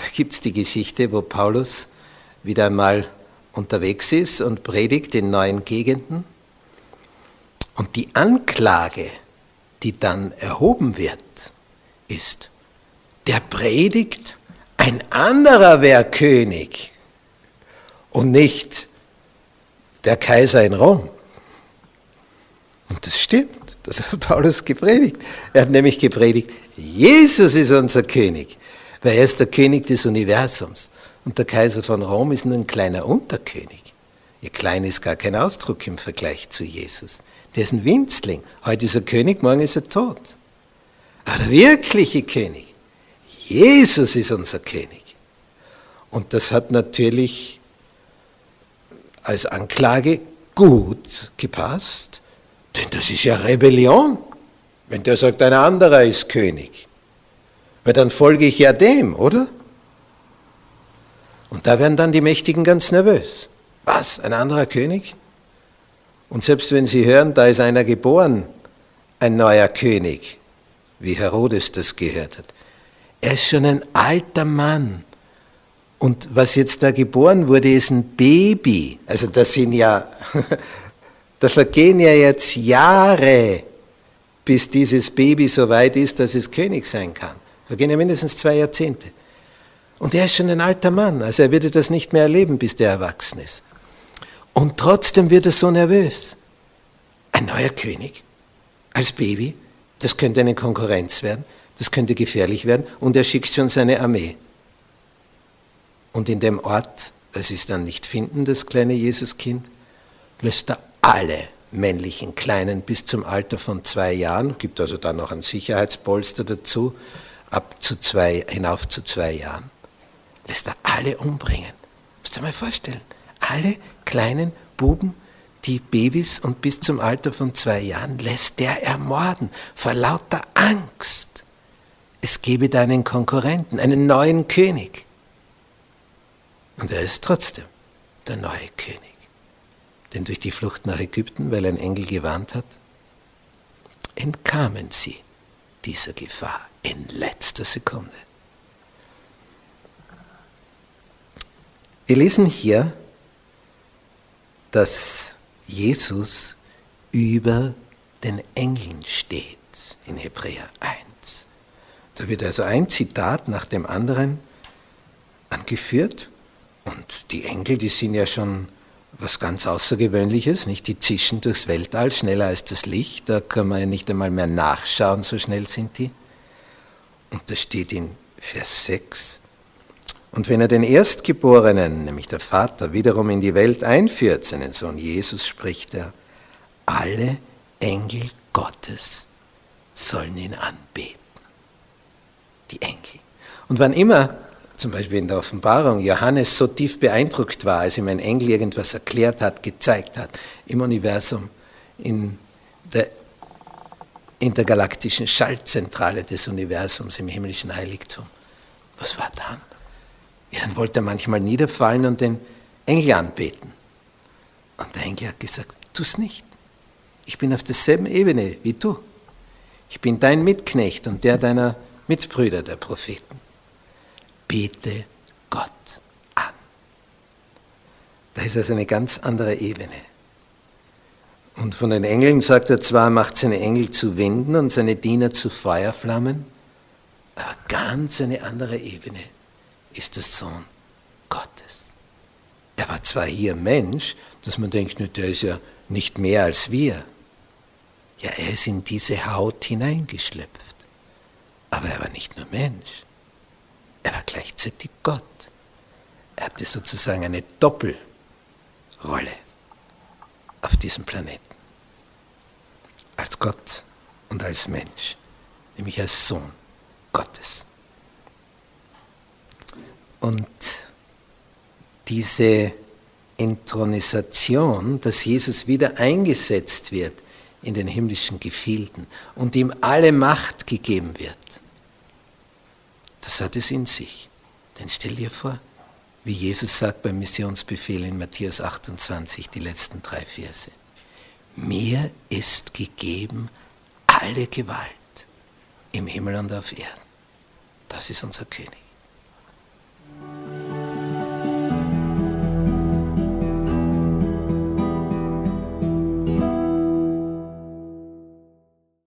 Da gibt es die Geschichte, wo Paulus wieder einmal unterwegs ist und predigt in neuen Gegenden. Und die Anklage, die dann erhoben wird, ist, der predigt, ein anderer wäre König und nicht der Kaiser in Rom. Und das stimmt, das hat Paulus gepredigt. Er hat nämlich gepredigt, Jesus ist unser König weil er ist der König des Universums. Und der Kaiser von Rom ist nur ein kleiner Unterkönig. Ihr klein ist gar kein Ausdruck im Vergleich zu Jesus. Der ist ein Winzling. Heute ist er König, morgen ist er tot. Aber der wirkliche König, Jesus ist unser König. Und das hat natürlich als Anklage gut gepasst, denn das ist ja Rebellion, wenn der sagt, ein anderer ist König. Weil dann folge ich ja dem, oder? Und da werden dann die Mächtigen ganz nervös. Was? Ein anderer König? Und selbst wenn sie hören, da ist einer geboren, ein neuer König, wie Herodes das gehört hat. Er ist schon ein alter Mann. Und was jetzt da geboren wurde, ist ein Baby. Also das sind ja, da vergehen ja jetzt Jahre, bis dieses Baby so weit ist, dass es König sein kann. Vergehen ja mindestens zwei Jahrzehnte. Und er ist schon ein alter Mann, also er würde das nicht mehr erleben, bis der erwachsen ist. Und trotzdem wird er so nervös. Ein neuer König als Baby, das könnte eine Konkurrenz werden, das könnte gefährlich werden und er schickt schon seine Armee. Und in dem Ort, sie es dann nicht finden, das kleine Jesuskind, löst er alle männlichen Kleinen bis zum Alter von zwei Jahren, gibt also dann noch ein Sicherheitspolster dazu, ab zu zwei, hinauf zu zwei Jahren, lässt er alle umbringen. Musst du dir mal vorstellen. Alle kleinen Buben, die Babys und bis zum Alter von zwei Jahren lässt der ermorden, vor lauter Angst. Es gebe da einen Konkurrenten, einen neuen König. Und er ist trotzdem der neue König. Denn durch die Flucht nach Ägypten, weil ein Engel gewarnt hat, entkamen sie dieser Gefahr in letzter Sekunde. Wir lesen hier, dass Jesus über den Engeln steht in Hebräer 1. Da wird also ein Zitat nach dem anderen angeführt und die Engel, die sind ja schon was ganz Außergewöhnliches, nicht? Die zischen durchs Weltall schneller als das Licht, da kann man ja nicht einmal mehr nachschauen, so schnell sind die. Und das steht in Vers 6. Und wenn er den Erstgeborenen, nämlich der Vater, wiederum in die Welt einführt, seinen Sohn Jesus, spricht er, alle Engel Gottes sollen ihn anbeten. Die Engel. Und wann immer, zum Beispiel in der Offenbarung, Johannes so tief beeindruckt war, als ihm ein Engel irgendwas erklärt hat, gezeigt hat, im Universum, in der intergalaktischen Schaltzentrale des Universums im himmlischen Heiligtum. Was war dann? Ja, dann wollte er manchmal niederfallen und den Engel anbeten. Und der Engel hat gesagt, tu es nicht. Ich bin auf derselben Ebene wie du. Ich bin dein Mitknecht und der deiner Mitbrüder, der Propheten. Bete Gott an. Da ist also eine ganz andere Ebene. Und von den Engeln sagt er zwar, macht seine Engel zu Winden und seine Diener zu Feuerflammen, Aber ganz eine andere Ebene ist der Sohn Gottes. Er war zwar hier Mensch, dass man denkt, der ist ja nicht mehr als wir. Ja, er ist in diese Haut hineingeschlüpft. Aber er war nicht nur Mensch, er war gleichzeitig Gott. Er hatte sozusagen eine Doppelrolle auf diesem Planeten. Als Gott und als Mensch, nämlich als Sohn Gottes. Und diese Intronisation, dass Jesus wieder eingesetzt wird in den himmlischen Gefilden und ihm alle Macht gegeben wird, das hat es in sich. Denn stell dir vor, wie Jesus sagt beim Missionsbefehl in Matthäus 28, die letzten drei Verse. Mir ist gegeben alle Gewalt im Himmel und auf Erden. Das ist unser König.